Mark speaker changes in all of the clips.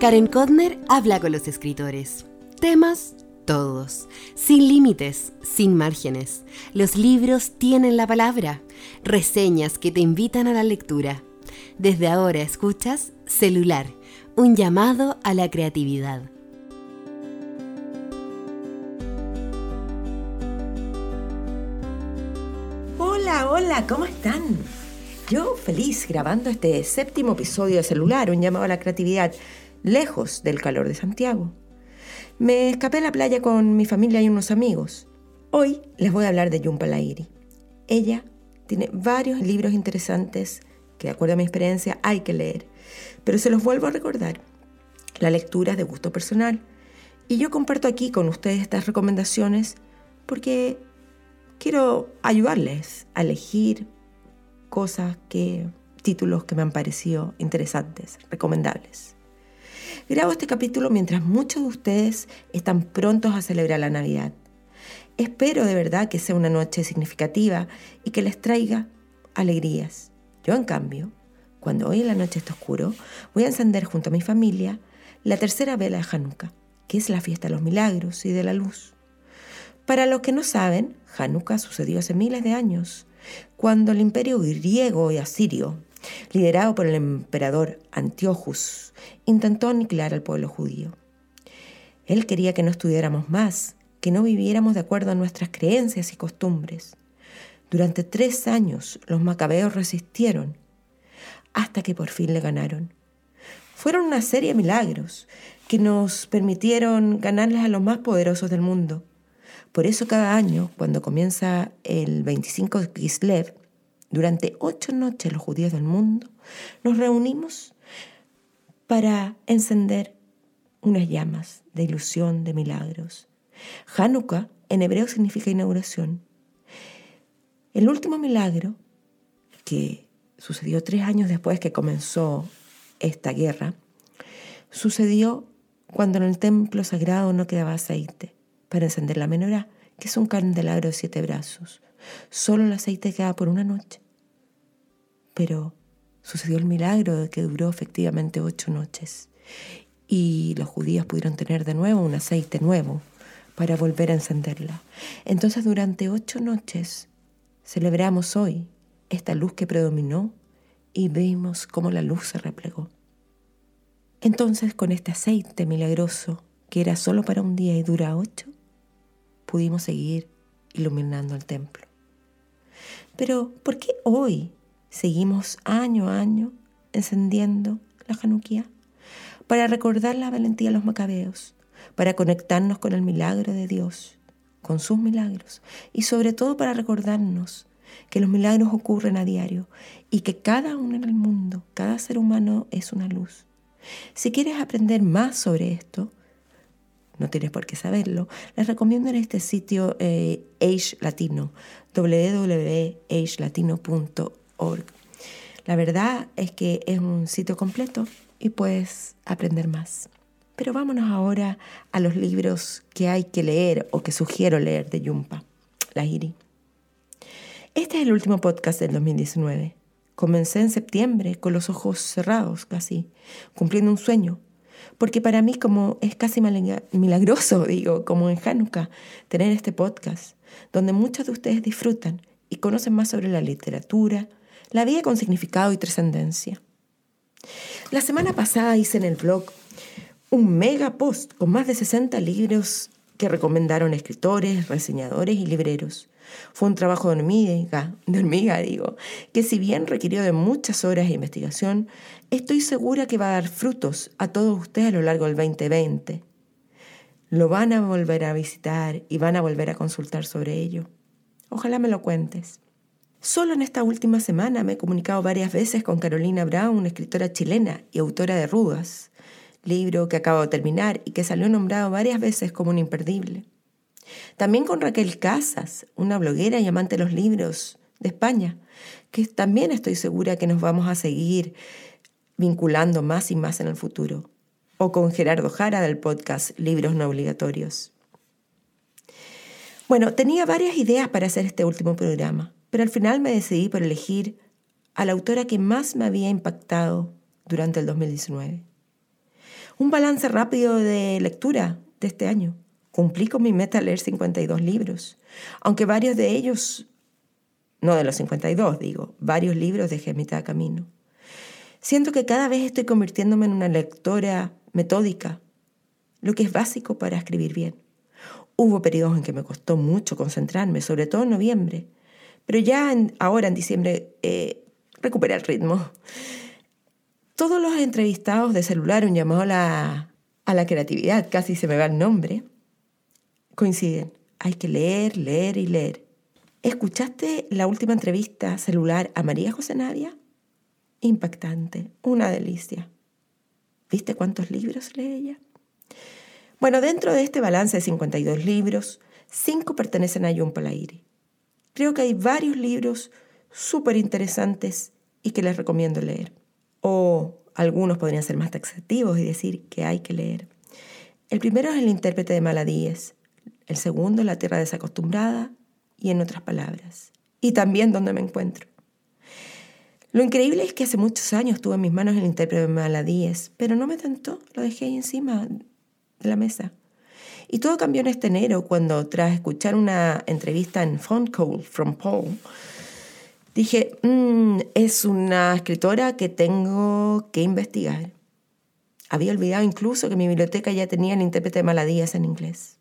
Speaker 1: Karen Kodner habla con los escritores. Temas todos, sin límites, sin márgenes. Los libros tienen la palabra, reseñas que te invitan a la lectura. Desde ahora escuchas Celular, un llamado a la creatividad.
Speaker 2: Hola, hola, ¿cómo están? Yo feliz grabando este séptimo episodio de Celular, un llamado a la creatividad, lejos del calor de Santiago. Me escapé a la playa con mi familia y unos amigos. Hoy les voy a hablar de Yumpa Lairi. Ella tiene varios libros interesantes que, de acuerdo a mi experiencia, hay que leer. Pero se los vuelvo a recordar. La lectura es de gusto personal. Y yo comparto aquí con ustedes estas recomendaciones porque quiero ayudarles a elegir cosas que, títulos que me han parecido interesantes, recomendables. Grabo este capítulo mientras muchos de ustedes están prontos a celebrar la Navidad. Espero de verdad que sea una noche significativa y que les traiga alegrías. Yo, en cambio, cuando hoy en la noche está oscuro, voy a encender junto a mi familia la tercera vela de Hanukkah, que es la fiesta de los milagros y de la luz. Para los que no saben, Hanukkah sucedió hace miles de años, cuando el imperio griego y asirio liderado por el emperador Antiochus, intentó aniquilar al pueblo judío. Él quería que no estudiáramos más, que no viviéramos de acuerdo a nuestras creencias y costumbres. Durante tres años los macabeos resistieron, hasta que por fin le ganaron. Fueron una serie de milagros que nos permitieron ganarles a los más poderosos del mundo. Por eso cada año, cuando comienza el 25 de Kislev, durante ocho noches los judíos del mundo nos reunimos para encender unas llamas de ilusión, de milagros. Hanukkah en hebreo significa inauguración. El último milagro, que sucedió tres años después que comenzó esta guerra, sucedió cuando en el templo sagrado no quedaba aceite para encender la menorá, que es un candelabro de siete brazos. Solo el aceite queda por una noche. Pero sucedió el milagro de que duró efectivamente ocho noches y los judíos pudieron tener de nuevo un aceite nuevo para volver a encenderla. Entonces durante ocho noches celebramos hoy esta luz que predominó y vimos cómo la luz se replegó. Entonces con este aceite milagroso que era solo para un día y dura ocho, pudimos seguir iluminando el templo. Pero, ¿por qué hoy seguimos año a año encendiendo la Januquía? Para recordar la valentía de los macabeos, para conectarnos con el milagro de Dios, con sus milagros, y sobre todo para recordarnos que los milagros ocurren a diario y que cada uno en el mundo, cada ser humano es una luz. Si quieres aprender más sobre esto, no tienes por qué saberlo, les recomiendo en este sitio eh, Age Latino, www.agelatino.org. La verdad es que es un sitio completo y puedes aprender más. Pero vámonos ahora a los libros que hay que leer o que sugiero leer de Yumpa, la Iri. Este es el último podcast del 2019. Comencé en septiembre con los ojos cerrados casi, cumpliendo un sueño porque para mí como es casi milagroso, digo, como en Hanukkah, tener este podcast, donde muchos de ustedes disfrutan y conocen más sobre la literatura, la vida con significado y trascendencia. La semana pasada hice en el blog un mega post con más de 60 libros que recomendaron escritores, reseñadores y libreros. Fue un trabajo de hormiga, de hormiga digo, que si bien requirió de muchas horas de investigación, estoy segura que va a dar frutos a todos ustedes a lo largo del 2020. Lo van a volver a visitar y van a volver a consultar sobre ello. Ojalá me lo cuentes. Solo en esta última semana me he comunicado varias veces con Carolina Brown, escritora chilena y autora de Rugas, libro que acabo de terminar y que salió nombrado varias veces como un imperdible. También con Raquel Casas, una bloguera y amante de los libros de España, que también estoy segura que nos vamos a seguir vinculando más y más en el futuro. O con Gerardo Jara del podcast Libros no obligatorios. Bueno, tenía varias ideas para hacer este último programa, pero al final me decidí por elegir a la autora que más me había impactado durante el 2019. Un balance rápido de lectura de este año. Cumplí con mi meta de leer 52 libros, aunque varios de ellos, no de los 52 digo, varios libros dejé a mitad de camino. Siento que cada vez estoy convirtiéndome en una lectora metódica, lo que es básico para escribir bien. Hubo periodos en que me costó mucho concentrarme, sobre todo en noviembre, pero ya ahora en diciembre eh, recuperé el ritmo. Todos los entrevistados de celular, un llamado a la, a la creatividad, casi se me va el nombre, coinciden. Hay que leer, leer y leer. ¿Escuchaste la última entrevista celular a María José Nadia? Impactante, una delicia. ¿Viste cuántos libros lee ella? Bueno, dentro de este balance de 52 libros, cinco pertenecen a Jun Palairi. Creo que hay varios libros súper interesantes y que les recomiendo leer. O algunos podrían ser más taxativos y decir que hay que leer. El primero es El intérprete de Maladíes, el segundo La tierra desacostumbrada y en otras palabras. Y también Donde me encuentro. Lo increíble es que hace muchos años tuve en mis manos el intérprete de Maladíes, pero no me tentó, lo dejé ahí encima de la mesa. Y todo cambió en este enero cuando, tras escuchar una entrevista en Phone Call from Paul, dije, mm, es una escritora que tengo que investigar. Había olvidado incluso que mi biblioteca ya tenía el intérprete de Maladías en inglés.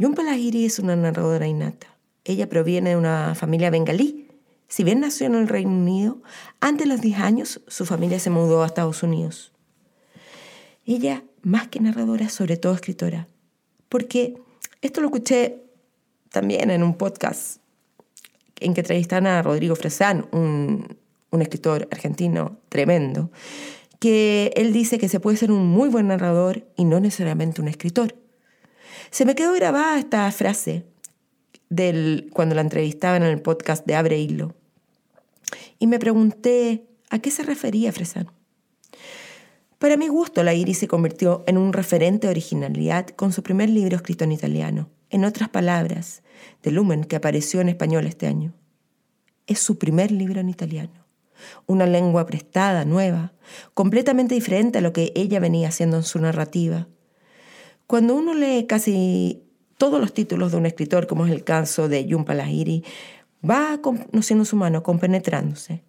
Speaker 2: Yun Palahiri es una narradora innata. Ella proviene de una familia bengalí. Si bien nació en el Reino Unido, antes de los 10 años su familia se mudó a Estados Unidos. Ella más que narradora, sobre todo escritora. Porque esto lo escuché también en un podcast en que entrevistan a Rodrigo Fresán, un, un escritor argentino tremendo, que él dice que se puede ser un muy buen narrador y no necesariamente un escritor. Se me quedó grabada esta frase del, cuando la entrevistaban en el podcast de Abre Hilo. Y me pregunté a qué se refería Fresán. Para mi gusto, la Iris se convirtió en un referente de originalidad con su primer libro escrito en italiano, en otras palabras, de Lumen, que apareció en español este año. Es su primer libro en italiano, una lengua prestada, nueva, completamente diferente a lo que ella venía haciendo en su narrativa. Cuando uno lee casi todos los títulos de un escritor, como es el caso de Jhumpa Lahiri, va conociendo su mano, compenetrándose.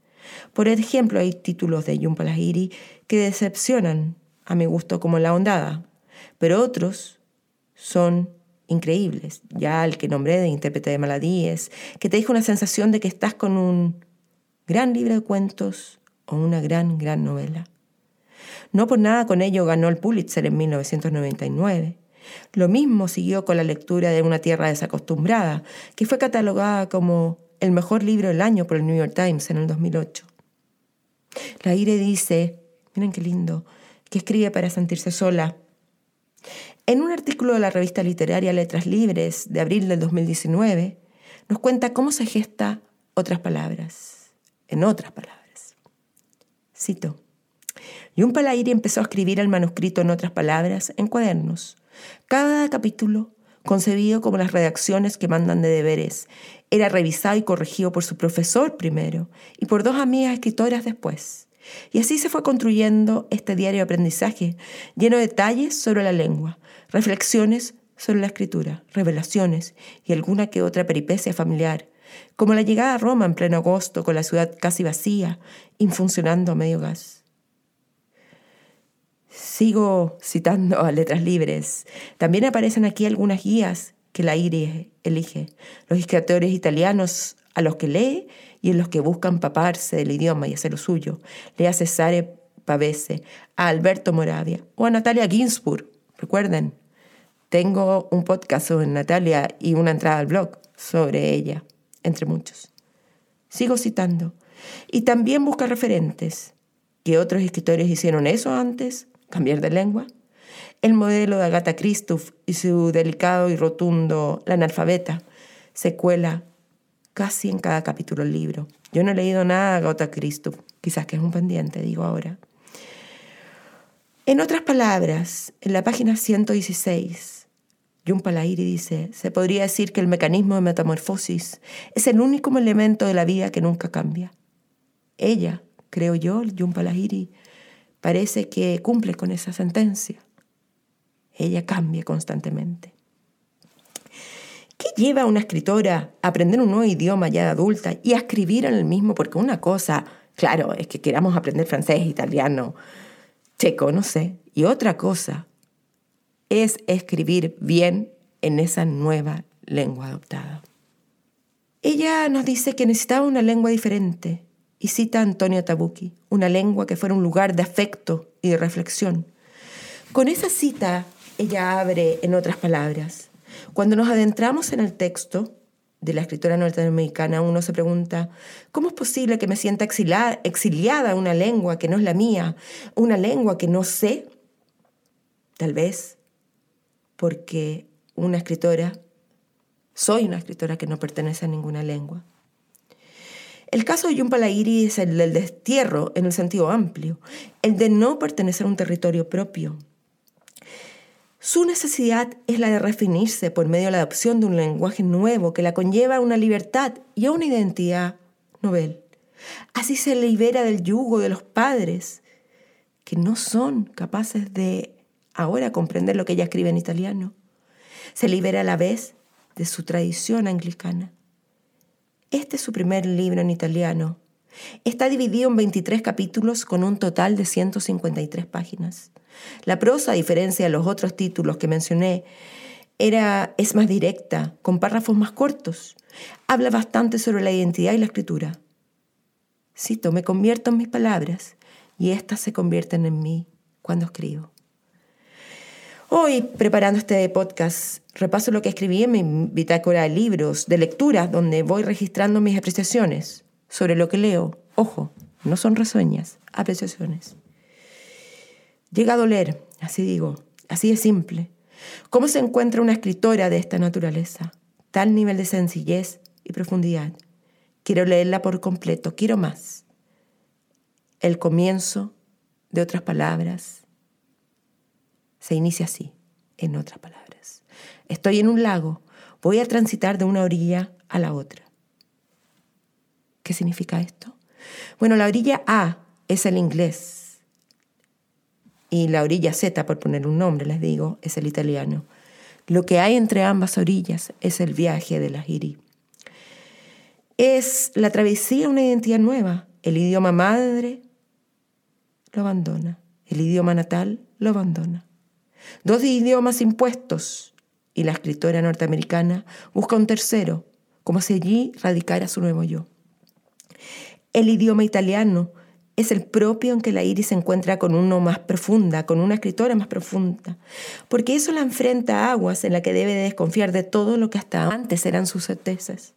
Speaker 2: Por ejemplo, hay títulos de Jhumpa Lahiri que decepcionan a mi gusto como La Ondada, pero otros son increíbles. Ya el que nombré de intérprete de Maladíes, que te deja una sensación de que estás con un gran libro de cuentos o una gran, gran novela. No por nada con ello ganó el Pulitzer en 1999. Lo mismo siguió con la lectura de Una tierra desacostumbrada, que fue catalogada como el mejor libro del año por el New York Times en el 2008. La Ire dice, miren qué lindo, que escribe para sentirse sola. En un artículo de la revista literaria Letras Libres de abril del 2019, nos cuenta cómo se gesta otras palabras, en otras palabras. Cito. Y un Palairi empezó a escribir el manuscrito en otras palabras en cuadernos. Cada capítulo concebido como las redacciones que mandan de deberes. Era revisado y corregido por su profesor primero y por dos amigas escritoras después. Y así se fue construyendo este diario de aprendizaje, lleno de detalles sobre la lengua, reflexiones sobre la escritura, revelaciones y alguna que otra peripecia familiar, como la llegada a Roma en pleno agosto con la ciudad casi vacía, infuncionando a medio gas. Sigo citando a letras libres. También aparecen aquí algunas guías que la IRI elige. Los escritores italianos a los que lee y en los que buscan paparse del idioma y hacer lo suyo. Lee a Cesare Pavese, a Alberto Moravia o a Natalia Ginsburg. Recuerden, tengo un podcast sobre Natalia y una entrada al blog sobre ella, entre muchos. Sigo citando. Y también busca referentes. ¿Que otros escritores hicieron eso antes? Cambiar de lengua. El modelo de Agatha Christoph y su delicado y rotundo La analfabeta se cuela casi en cada capítulo del libro. Yo no he leído nada de Agatha Christoph, quizás que es un pendiente, digo ahora. En otras palabras, en la página 116, Jun Palairi dice, se podría decir que el mecanismo de metamorfosis es el único elemento de la vida que nunca cambia. Ella, creo yo, Jun Palahiri, parece que cumple con esa sentencia. Ella cambia constantemente. ¿Qué lleva a una escritora a aprender un nuevo idioma ya de adulta y a escribir en el mismo? Porque una cosa, claro, es que queramos aprender francés, italiano, checo, no sé. Y otra cosa es escribir bien en esa nueva lengua adoptada. Ella nos dice que necesitaba una lengua diferente y cita a Antonio Tabucchi, una lengua que fuera un lugar de afecto y de reflexión. Con esa cita ella abre en otras palabras. Cuando nos adentramos en el texto de la escritora norteamericana, uno se pregunta, ¿cómo es posible que me sienta exiliada a una lengua que no es la mía, una lengua que no sé? Tal vez porque una escritora, soy una escritora que no pertenece a ninguna lengua. El caso de Yumpa es el del destierro en el sentido amplio, el de no pertenecer a un territorio propio. Su necesidad es la de refinirse por medio de la adopción de un lenguaje nuevo que la conlleva a una libertad y a una identidad novel. Así se libera del yugo de los padres que no son capaces de ahora comprender lo que ella escribe en italiano. Se libera a la vez de su tradición anglicana. Este es su primer libro en italiano. Está dividido en 23 capítulos con un total de 153 páginas. La prosa, a diferencia de los otros títulos que mencioné, era, es más directa, con párrafos más cortos. Habla bastante sobre la identidad y la escritura. Cito, me convierto en mis palabras y éstas se convierten en mí cuando escribo. Hoy, preparando este podcast, repaso lo que escribí en mi bitácora de libros, de lecturas, donde voy registrando mis apreciaciones sobre lo que leo. Ojo, no son reseñas, apreciaciones. Llega a doler, así digo, así de simple. ¿Cómo se encuentra una escritora de esta naturaleza? Tal nivel de sencillez y profundidad. Quiero leerla por completo, quiero más. El comienzo de otras palabras se inicia así, en otras palabras. Estoy en un lago, voy a transitar de una orilla a la otra. ¿Qué significa esto? Bueno, la orilla A es el inglés y la orilla Z, por poner un nombre, les digo, es el italiano. Lo que hay entre ambas orillas es el viaje de la Giri. Es la travesía una identidad nueva. El idioma madre lo abandona. El idioma natal lo abandona. Dos idiomas impuestos y la escritora norteamericana busca un tercero, como si allí radicara su nuevo yo. El idioma italiano es el propio en que la Iris se encuentra con uno más profunda, con una escritora más profunda, porque eso la enfrenta a aguas en la que debe desconfiar de todo lo que hasta antes eran sus certezas.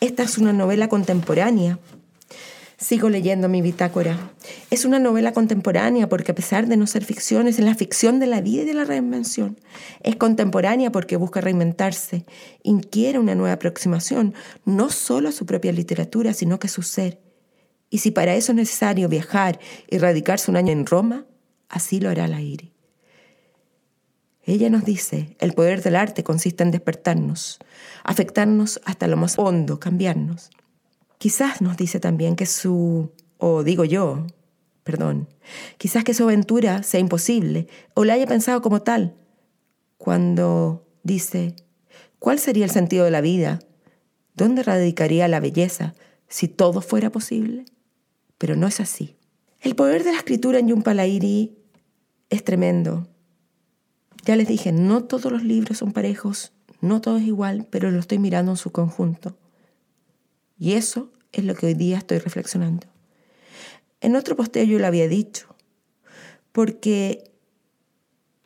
Speaker 2: Esta es una novela contemporánea, Sigo leyendo mi bitácora. Es una novela contemporánea porque a pesar de no ser ficción, es la ficción de la vida y de la reinvención. Es contemporánea porque busca reinventarse, inquiere una nueva aproximación, no solo a su propia literatura, sino que a su ser. Y si para eso es necesario viajar y radicarse un año en Roma, así lo hará la Iri. Ella nos dice, el poder del arte consiste en despertarnos, afectarnos hasta lo más hondo, cambiarnos. Quizás nos dice también que su, o digo yo, perdón, quizás que su aventura sea imposible o la haya pensado como tal, cuando dice, ¿cuál sería el sentido de la vida? ¿Dónde radicaría la belleza si todo fuera posible? Pero no es así. El poder de la escritura en Yumpalairi es tremendo. Ya les dije, no todos los libros son parejos, no todo es igual, pero lo estoy mirando en su conjunto. Y eso es lo que hoy día estoy reflexionando. En otro posteo yo lo había dicho, porque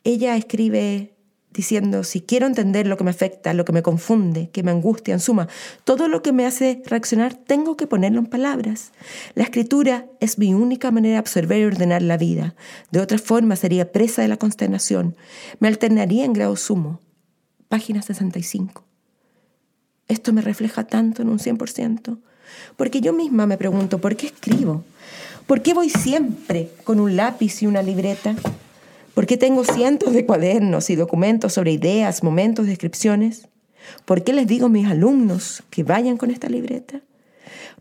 Speaker 2: ella escribe diciendo, si quiero entender lo que me afecta, lo que me confunde, que me angustia, en suma, todo lo que me hace reaccionar, tengo que ponerlo en palabras. La escritura es mi única manera de absorber y ordenar la vida. De otra forma sería presa de la consternación. Me alternaría en grado sumo. Página 65. Esto me refleja tanto en un 100%, porque yo misma me pregunto, ¿por qué escribo? ¿Por qué voy siempre con un lápiz y una libreta? ¿Por qué tengo cientos de cuadernos y documentos sobre ideas, momentos, descripciones? ¿Por qué les digo a mis alumnos que vayan con esta libreta?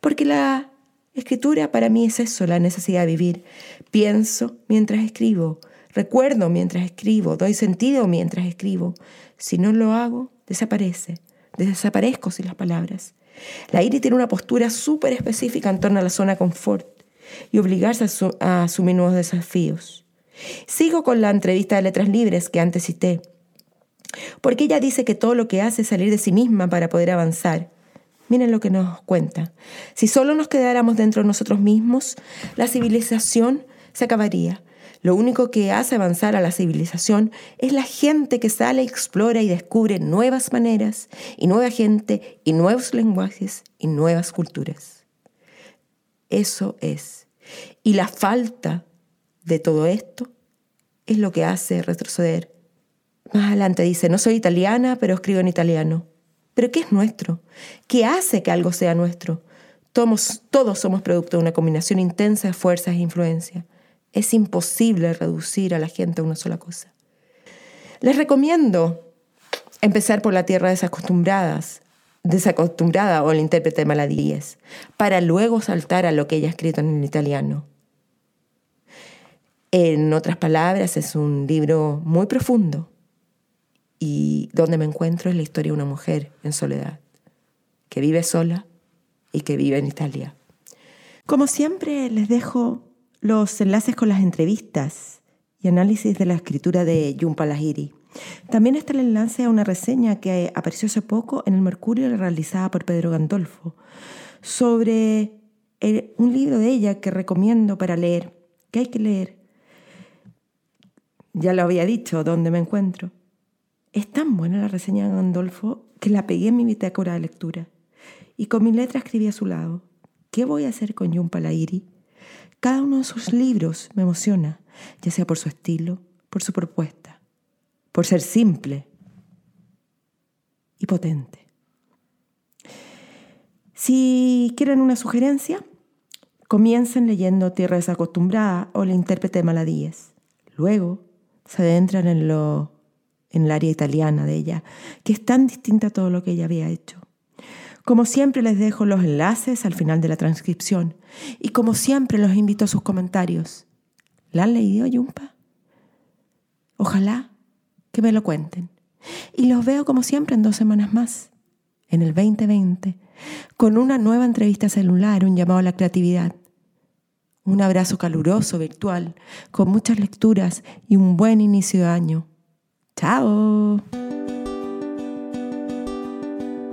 Speaker 2: Porque la Escritura para mí es eso, la necesidad de vivir. Pienso mientras escribo, recuerdo mientras escribo, doy sentido mientras escribo. Si no lo hago, desaparece. Desaparezco sin las palabras. La IRI tiene una postura súper específica en torno a la zona confort y obligarse a, asumir nuevos desafíos. Sigo con la entrevista de Letras Libres que antes cité, porque ella dice que todo lo que hace es salir de sí misma para poder avanzar. Miren lo que nos cuenta. Si solo nos quedáramos dentro de nosotros mismos, la civilización se acabaría. Lo único que hace avanzar a la civilización es la gente que sale, explora y descubre nuevas maneras y nueva gente y nuevos lenguajes y nuevas culturas. Eso es. Y la falta de todo esto es lo que hace retroceder. Más adelante dice, no soy italiana, pero escribo en italiano. ¿Pero qué es nuestro? ¿Qué hace que algo sea nuestro? Todos, todos somos producto de una combinación intensa de fuerzas e influencias. Es imposible reducir a la gente a una sola cosa. Les recomiendo empezar por la tierra desacostumbradas, desacostumbrada o el intérprete de Maladíes, para luego saltar a lo que ella ha escrito en italiano. En otras palabras, es un libro muy profundo, y donde me encuentro es la historia de una mujer en soledad, que vive sola y que vive en Italia. Como siempre, les dejo los enlaces con las entrevistas y análisis de la escritura de Jhumpa Lahiri. También está el enlace a una reseña que apareció hace poco en el Mercurio realizada por Pedro Gandolfo sobre un libro de ella que recomiendo para leer, que hay que leer. Ya lo había dicho, ¿dónde me encuentro? Es tan buena la reseña de Gandolfo que la pegué en mi bitácora de lectura y con mi letra escribí a su lado. ¿Qué voy a hacer con Jun Palairi? Cada uno de sus libros me emociona, ya sea por su estilo, por su propuesta, por ser simple y potente. Si quieren una sugerencia, comiencen leyendo Tierra desacostumbrada o El intérprete de Maladíes. Luego se adentran en lo en el área italiana de ella, que es tan distinta a todo lo que ella había hecho. Como siempre les dejo los enlaces al final de la transcripción y como siempre los invito a sus comentarios. ¿La han leído, Yumpa? Ojalá que me lo cuenten. Y los veo como siempre en dos semanas más, en el 2020, con una nueva entrevista celular, un llamado a la creatividad. Un abrazo caluroso virtual, con muchas lecturas y un buen inicio de año. Chao.